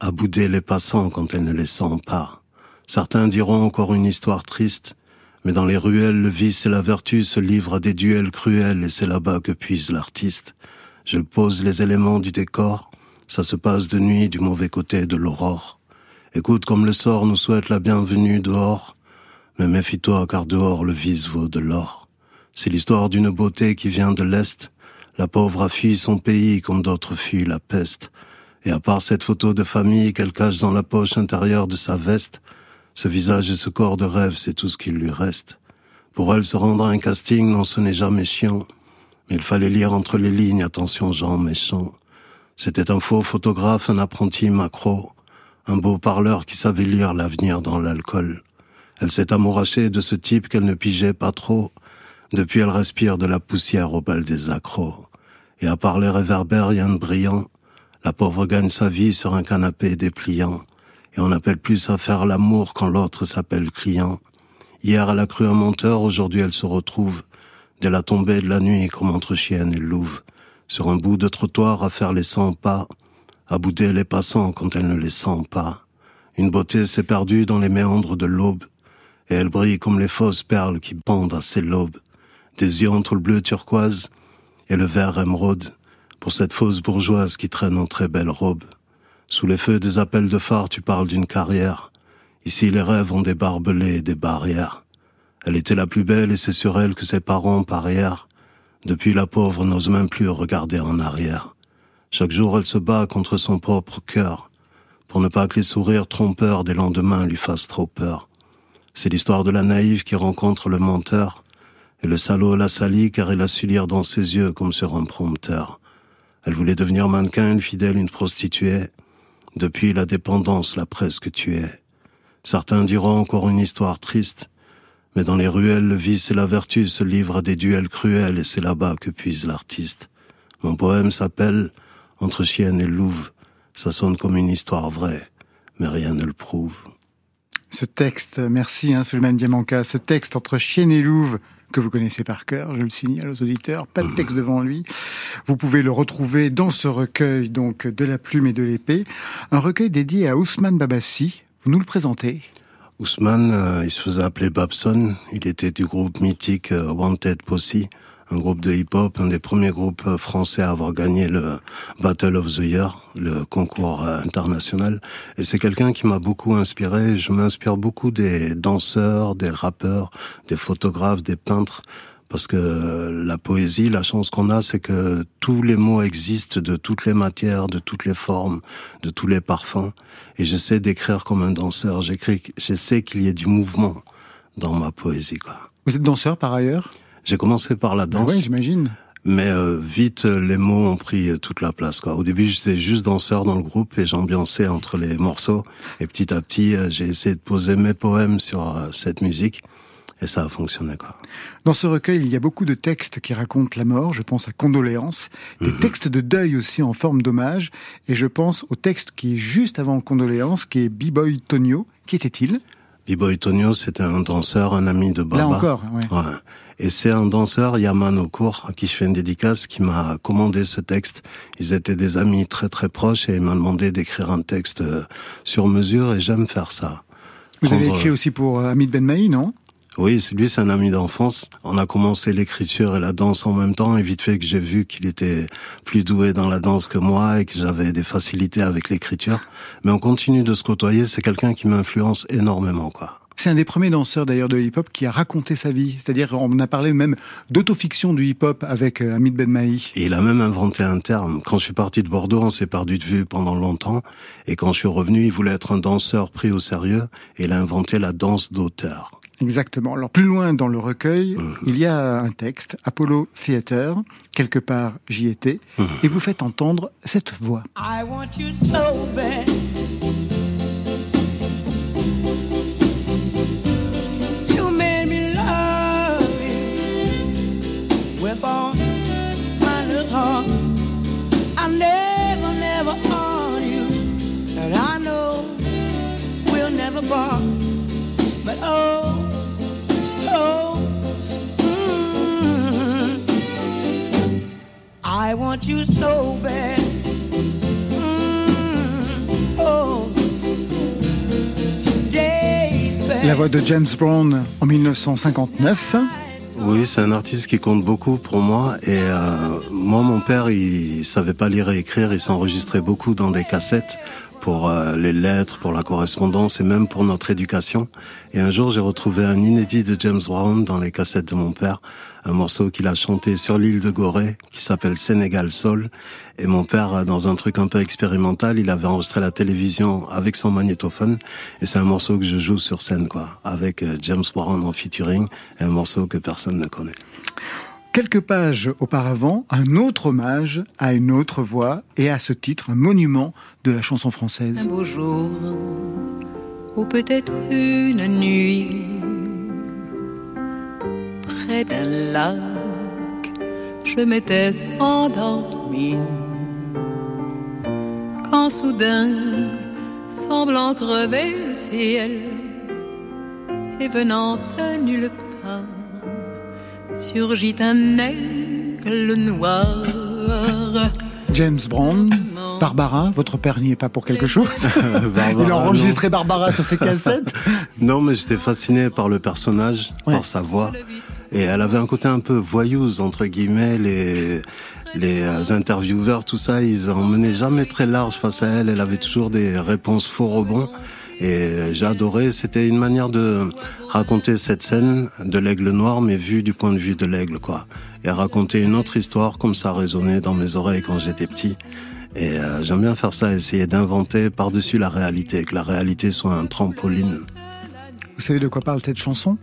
à bouder les passants quand elle ne les sent pas. Certains diront encore une histoire triste, mais dans les ruelles, le vice et la vertu se livrent à des duels cruels et c'est là-bas que puise l'artiste. Je pose les éléments du décor, ça se passe de nuit du mauvais côté de l'aurore. Écoute comme le sort nous souhaite la bienvenue dehors, mais méfie-toi, car dehors le vice vaut de l'or. C'est l'histoire d'une beauté qui vient de l'Est. La pauvre a fui son pays comme d'autres fuient la peste. Et à part cette photo de famille qu'elle cache dans la poche intérieure de sa veste, ce visage et ce corps de rêve, c'est tout ce qu'il lui reste. Pour elle, se rendre à un casting, non, ce n'est jamais chiant. Mais il fallait lire entre les lignes, attention, Jean méchant. C'était un faux photographe, un apprenti macro, un beau parleur qui savait lire l'avenir dans l'alcool. Elle s'est amourachée de ce type qu'elle ne pigeait pas trop. Depuis, elle respire de la poussière au bal des accros. Et à part les réverbères, rien de brillant. La pauvre gagne sa vie sur un canapé dépliant. Et on appelle plus à faire l'amour quand l'autre s'appelle client. Hier, elle a cru un menteur, aujourd'hui elle se retrouve, dès la tombée de la nuit comme entre chienne et louve, sur un bout de trottoir à faire les cent pas, à bouder les passants quand elle ne les sent pas. Une beauté s'est perdue dans les méandres de l'aube, et elle brille comme les fausses perles qui pendent à ses lobes, des yeux entre le bleu turquoise et le vert émeraude, pour cette fausse bourgeoise qui traîne en très belle robe. Sous les feux des appels de phare, tu parles d'une carrière. Ici, les rêves ont des barbelés et des barrières. Elle était la plus belle et c'est sur elle que ses parents parièrent. Depuis, la pauvre n'ose même plus regarder en arrière. Chaque jour, elle se bat contre son propre cœur, pour ne pas que les sourires trompeurs des lendemains lui fassent trop peur. C'est l'histoire de la naïve qui rencontre le menteur, et le salaud la salit car il a su lire dans ses yeux comme sur un prompteur. Elle voulait devenir mannequin, une fidèle, une prostituée. Depuis, la dépendance l'a presque tuée. Certains diront encore une histoire triste, mais dans les ruelles, le vice et la vertu se livrent à des duels cruels et c'est là-bas que puise l'artiste. Mon poème s'appelle Entre chienne et louve. Ça sonne comme une histoire vraie, mais rien ne le prouve. Ce texte, merci hein, Suleiman Diamanka, ce texte entre Chienne et Louve, que vous connaissez par cœur, je le signale aux auditeurs, pas de texte devant lui. Vous pouvez le retrouver dans ce recueil donc de la plume et de l'épée, un recueil dédié à Ousmane Babassi. Vous nous le présentez. Ousmane, euh, il se faisait appeler Babson, il était du groupe mythique euh, Wanted Posse un groupe de hip-hop, un des premiers groupes français à avoir gagné le Battle of the Year, le concours euh, international. Et c'est quelqu'un qui m'a beaucoup inspiré. Je m'inspire beaucoup des danseurs, des rappeurs, des photographes, des peintres. Parce que la poésie, la chance qu'on a, c'est que tous les mots existent de toutes les matières, de toutes les formes, de tous les parfums. Et j'essaie d'écrire comme un danseur. J'essaie qu'il y ait du mouvement dans ma poésie. Quoi. Vous êtes danseur par ailleurs? J'ai commencé par la danse. oui, j'imagine. Mais euh, vite, les mots ont pris euh, toute la place. Quoi. Au début, j'étais juste danseur dans le groupe et j'ambiançais entre les morceaux. Et petit à petit, euh, j'ai essayé de poser mes poèmes sur cette musique. Et ça a fonctionné. Quoi. Dans ce recueil, il y a beaucoup de textes qui racontent la mort. Je pense à Condoléances. Des mhm. textes de deuil aussi en forme d'hommage. Et je pense au texte qui est juste avant Condoléances, qui est B-Boy Tonio. Qui était-il? B-Boy Tonio, c'était un danseur, un ami de Baba. Là encore, ouais. ouais. Et c'est un danseur, Yaman Okur, à qui je fais une dédicace, qui m'a commandé ce texte. Ils étaient des amis très très proches et il m'a demandé d'écrire un texte euh, sur mesure et j'aime faire ça. Vous avez écrit aussi pour euh, Hamid Ben Maï, non? Oui, lui, c'est un ami d'enfance. On a commencé l'écriture et la danse en même temps, et vite fait que j'ai vu qu'il était plus doué dans la danse que moi et que j'avais des facilités avec l'écriture. Mais on continue de se côtoyer. C'est quelqu'un qui m'influence énormément, quoi. C'est un des premiers danseurs d'ailleurs de hip-hop qui a raconté sa vie. C'est-à-dire, on a parlé même d'autofiction du hip-hop avec euh, Hamid Ben Mahi. Et il a même inventé un terme. Quand je suis parti de Bordeaux, on s'est perdu de vue pendant longtemps. Et quand je suis revenu, il voulait être un danseur pris au sérieux. Et il a inventé la danse d'auteur. Exactement. Alors plus loin dans le recueil, mhm. il y a un texte, Apollo Theater, quelque part j'y étais, mhm. et vous faites entendre cette voix. I want you so bad. We'll never part. But oh. I want you so bad. Mm, oh. La voix de James Brown en 1959. Oui, c'est un artiste qui compte beaucoup pour moi. Et euh, moi, mon père, il savait pas lire et écrire. Il s'enregistrait beaucoup dans des cassettes pour euh, les lettres, pour la correspondance et même pour notre éducation. Et un jour, j'ai retrouvé un inédit de James Brown dans les cassettes de mon père, un morceau qu'il a chanté sur l'île de Gorée, qui s'appelle Sénégal Sol. Et mon père, dans un truc un peu expérimental, il avait enregistré la télévision avec son magnétophone. Et c'est un morceau que je joue sur scène, quoi, avec euh, James Brown en featuring, un morceau que personne ne connaît. Quelques pages auparavant, un autre hommage à une autre voix et à ce titre, un monument de la chanson française. Un beau jour, ou peut-être une nuit, près d'un lac, je m'étais endormi. Quand soudain, semblant crever le ciel, et venant de nulle part, surgit un aigle noir. James Brown, Barbara, votre père n'y est pas pour quelque chose Il a enregistré Barbara sur ses cassettes Non, mais j'étais fasciné par le personnage, par sa voix. Et elle avait un côté un peu voyeuse, entre guillemets, les, les euh, intervieweurs, tout ça, ils en menaient jamais très large face à elle. Elle avait toujours des réponses faux rebonds. Et adoré, c'était une manière de raconter cette scène de l'aigle noir, mais vue du point de vue de l'aigle, quoi. Et raconter une autre histoire comme ça résonnait dans mes oreilles quand j'étais petit. Et euh, j'aime bien faire ça, essayer d'inventer par-dessus la réalité, que la réalité soit un trampoline. Vous savez de quoi parle cette chanson?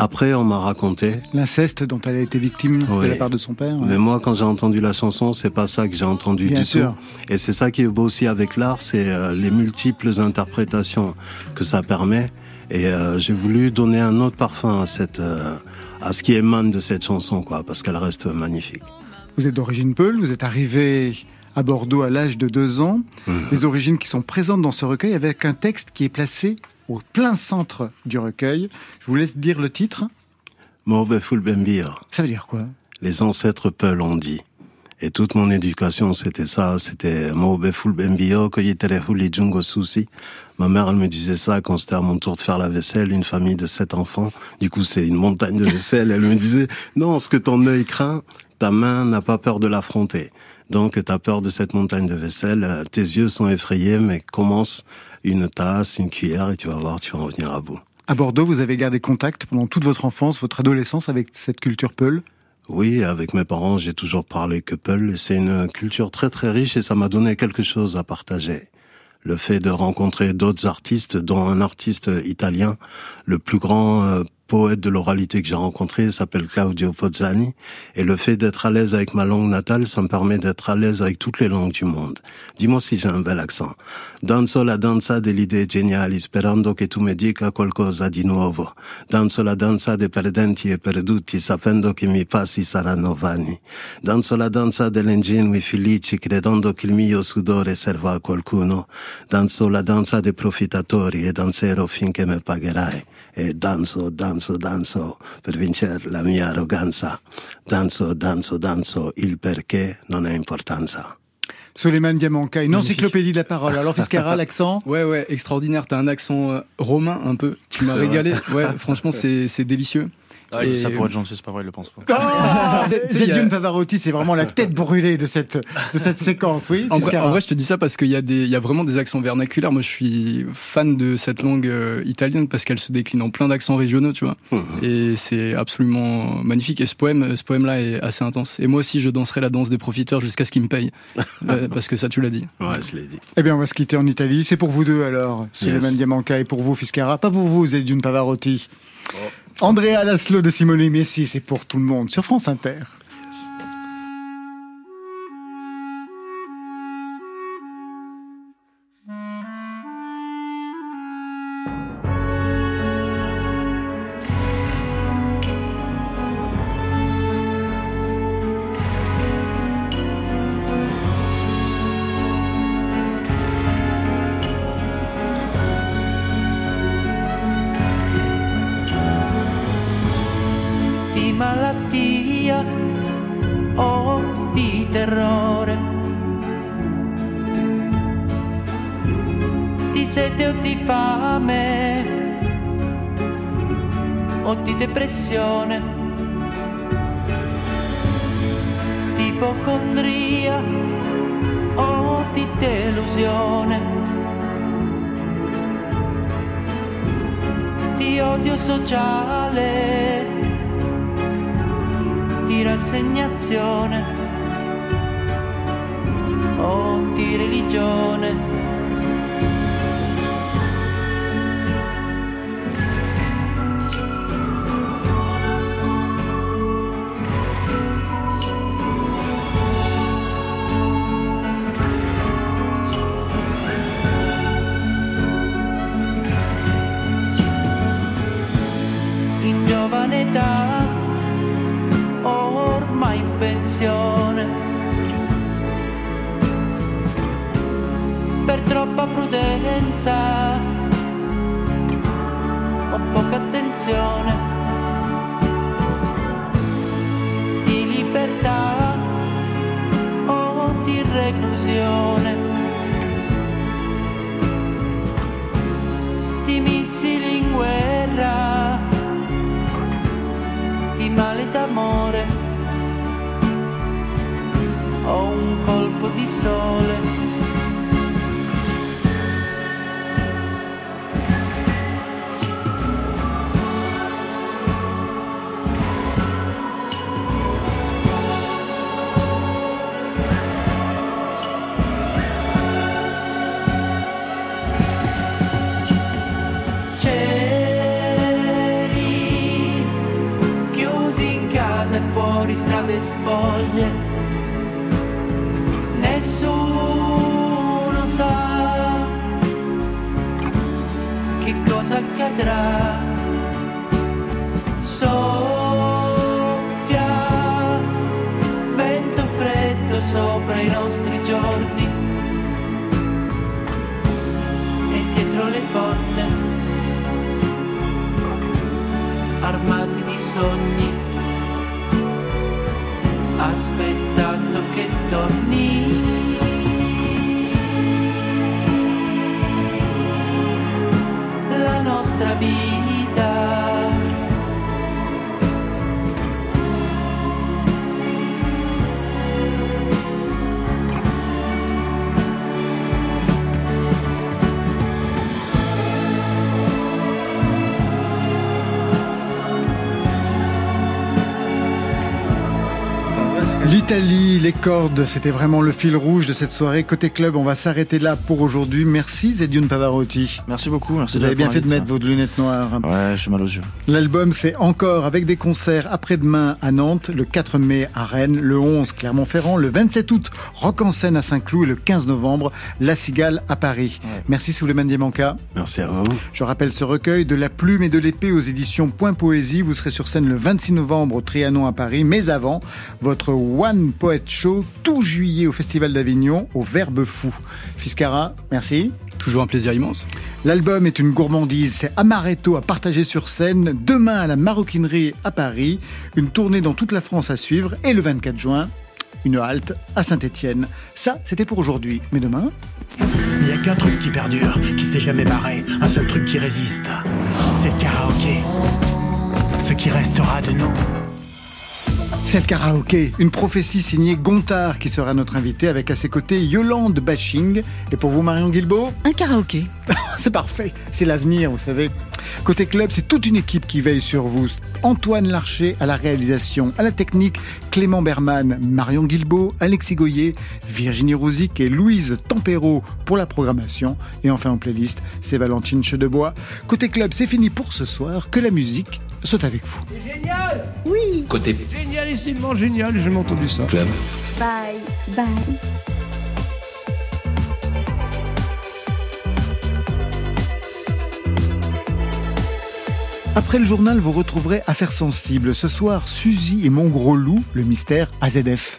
Après, on m'a raconté l'inceste dont elle a été victime de la part de son père. Mais moi, quand j'ai entendu la chanson, c'est pas ça que j'ai entendu Bien du sûr. tout. Et c'est ça qui est beau aussi avec l'art, c'est euh, les multiples interprétations que ça permet. Et euh, j'ai voulu donner un autre parfum à cette, euh, à ce qui émane de cette chanson, quoi, parce qu'elle reste magnifique. Vous êtes d'origine Peul, vous êtes arrivé à Bordeaux à l'âge de deux ans. Mhm. Les origines qui sont présentes dans ce recueil avec un texte qui est placé au plein centre du recueil. Je vous laisse dire le titre. Ça veut dire quoi? Les ancêtres Peul ont dit. Et toute mon éducation, c'était ça, c'était Ma mère, elle me disait ça quand c'était à mon tour de faire la vaisselle, une famille de sept enfants. Du coup, c'est une montagne de vaisselle. Elle me disait, non, ce que ton œil craint, ta main n'a pas peur de l'affronter. Donc, tu as peur de cette montagne de vaisselle, tes yeux sont effrayés, mais commence une tasse, une cuillère, et tu vas voir, tu vas en venir à bout. À Bordeaux, vous avez gardé contact pendant toute votre enfance, votre adolescence avec cette culture Peul? Oui, avec mes parents, j'ai toujours parlé que Peul. C'est une culture très très riche et ça m'a donné quelque chose à partager. Le fait de rencontrer d'autres artistes, dont un artiste italien, le plus grand euh, poète de l'oralité que j'ai rencontré s'appelle Claudio Pozzani. Et le fait d'être à l'aise avec ma langue natale, ça me permet d'être à l'aise avec toutes les langues du monde. Dis-moi si j'ai un bel accent. Danzo la danza delle idee geniali, sperando che tu mi dica qualcosa di nuovo. Danzo la danza dei perdenti e perduti, sapendo che i miei passi saranno vani. Danzo la danza degli ingenui felici, credendo che il mio sudore serva a qualcuno. Danzo la danza dei profittatori e danzerò finché mi pagherai. E danzo, danzo, danzo per vincere la mia arroganza. Danzo, danzo, danzo, il perché non ha importanza. Soleiman Diamanka, une encyclopédie de la parole. Alors Fiscara, l'accent Ouais, ouais, extraordinaire. T'as un accent euh, romain un peu. Tu m'as régalé. Ouais, franchement, c'est délicieux. Ah, ça pour être gentil, c'est pas vrai, il le pense pas. Ah Pavarotti, c'est vraiment la tête brûlée de cette, de cette séquence, oui. En vrai, je te dis ça parce qu'il y, a des, il y a vraiment des accents vernaculaires. Moi, je suis fan de cette langue euh, italienne parce qu'elle se décline en plein d'accents régionaux, tu vois. Mmh. Et c'est absolument magnifique. Et ce poème, ce poème-là est assez intense. Et moi aussi, je danserai la danse des profiteurs jusqu'à ce qu'ils me payent. Euh, parce que ça, tu l'as dit. Ouais, je l'ai dit. Eh bien, on va se quitter en Italie. C'est pour vous deux, alors. Suleiman Diamanca et pour vous, Fiscara. Pas pour vous, Zedjun Pavarotti. Oh. Andrea Laszlo de Simone Messi, c'est pour tout le monde sur France Inter. muoio di fame o di depressione, di ipocondria o di delusione, di odio sociale, di rassegnazione o di religione. confusione di missili in guerra, di male d'amore o un colpo di sole. California L'Italie, les cordes, c'était vraiment le fil rouge de cette soirée. Côté club, on va s'arrêter là pour aujourd'hui. Merci Zedune Pavarotti. Merci beaucoup. Merci Vous avez bien fait de mettre vos lunettes noires. Ouais, j'ai mal aux yeux. L'album, c'est encore avec des concerts après-demain à Nantes, le 4 mai à Rennes, le 11 Clermont-Ferrand, le 27 août Rock en scène à Saint-Cloud et le 15 novembre La Cigale à Paris. Merci Souleymane Diamanka. Merci à vous. Je rappelle ce recueil de la plume et de l'épée aux éditions Point Poésie. Vous serez sur scène le 26 novembre au Trianon à Paris, mais avant, votre One Poet Show tout juillet au Festival d'Avignon au Verbe Fou. Fiscara, merci. Toujours un plaisir immense. L'album est une gourmandise, c'est Amaretto à partager sur scène, demain à la Maroquinerie à Paris, une tournée dans toute la France à suivre et le 24 juin une halte à Saint-Étienne. Ça, c'était pour aujourd'hui. Mais demain? Il n'y a qu'un truc qui perdure, qui s'est jamais barré, un seul truc qui résiste. C'est le karaoké. Ce qui restera de nous. C'est le karaoké, une prophétie signée Gontard qui sera notre invité avec à ses côtés Yolande Bashing. Et pour vous, Marion Guilbeault Un karaoké. c'est parfait, c'est l'avenir, vous savez. Côté club, c'est toute une équipe qui veille sur vous. Antoine Larcher à la réalisation, à la technique, Clément Berman, Marion Guilbeault, Alexis Goyer, Virginie Rouzic et Louise Tempero pour la programmation. Et enfin en playlist, c'est Valentine Chedebois. Côté club, c'est fini pour ce soir. Que la musique soit avec vous. C'est génial Oui Côté Génialissimement génial, j'ai jamais entendu ça. Club. Bye, bye. Après le journal, vous retrouverez Affaires sensibles. Ce soir, Suzy et mon gros loup, le mystère AZF.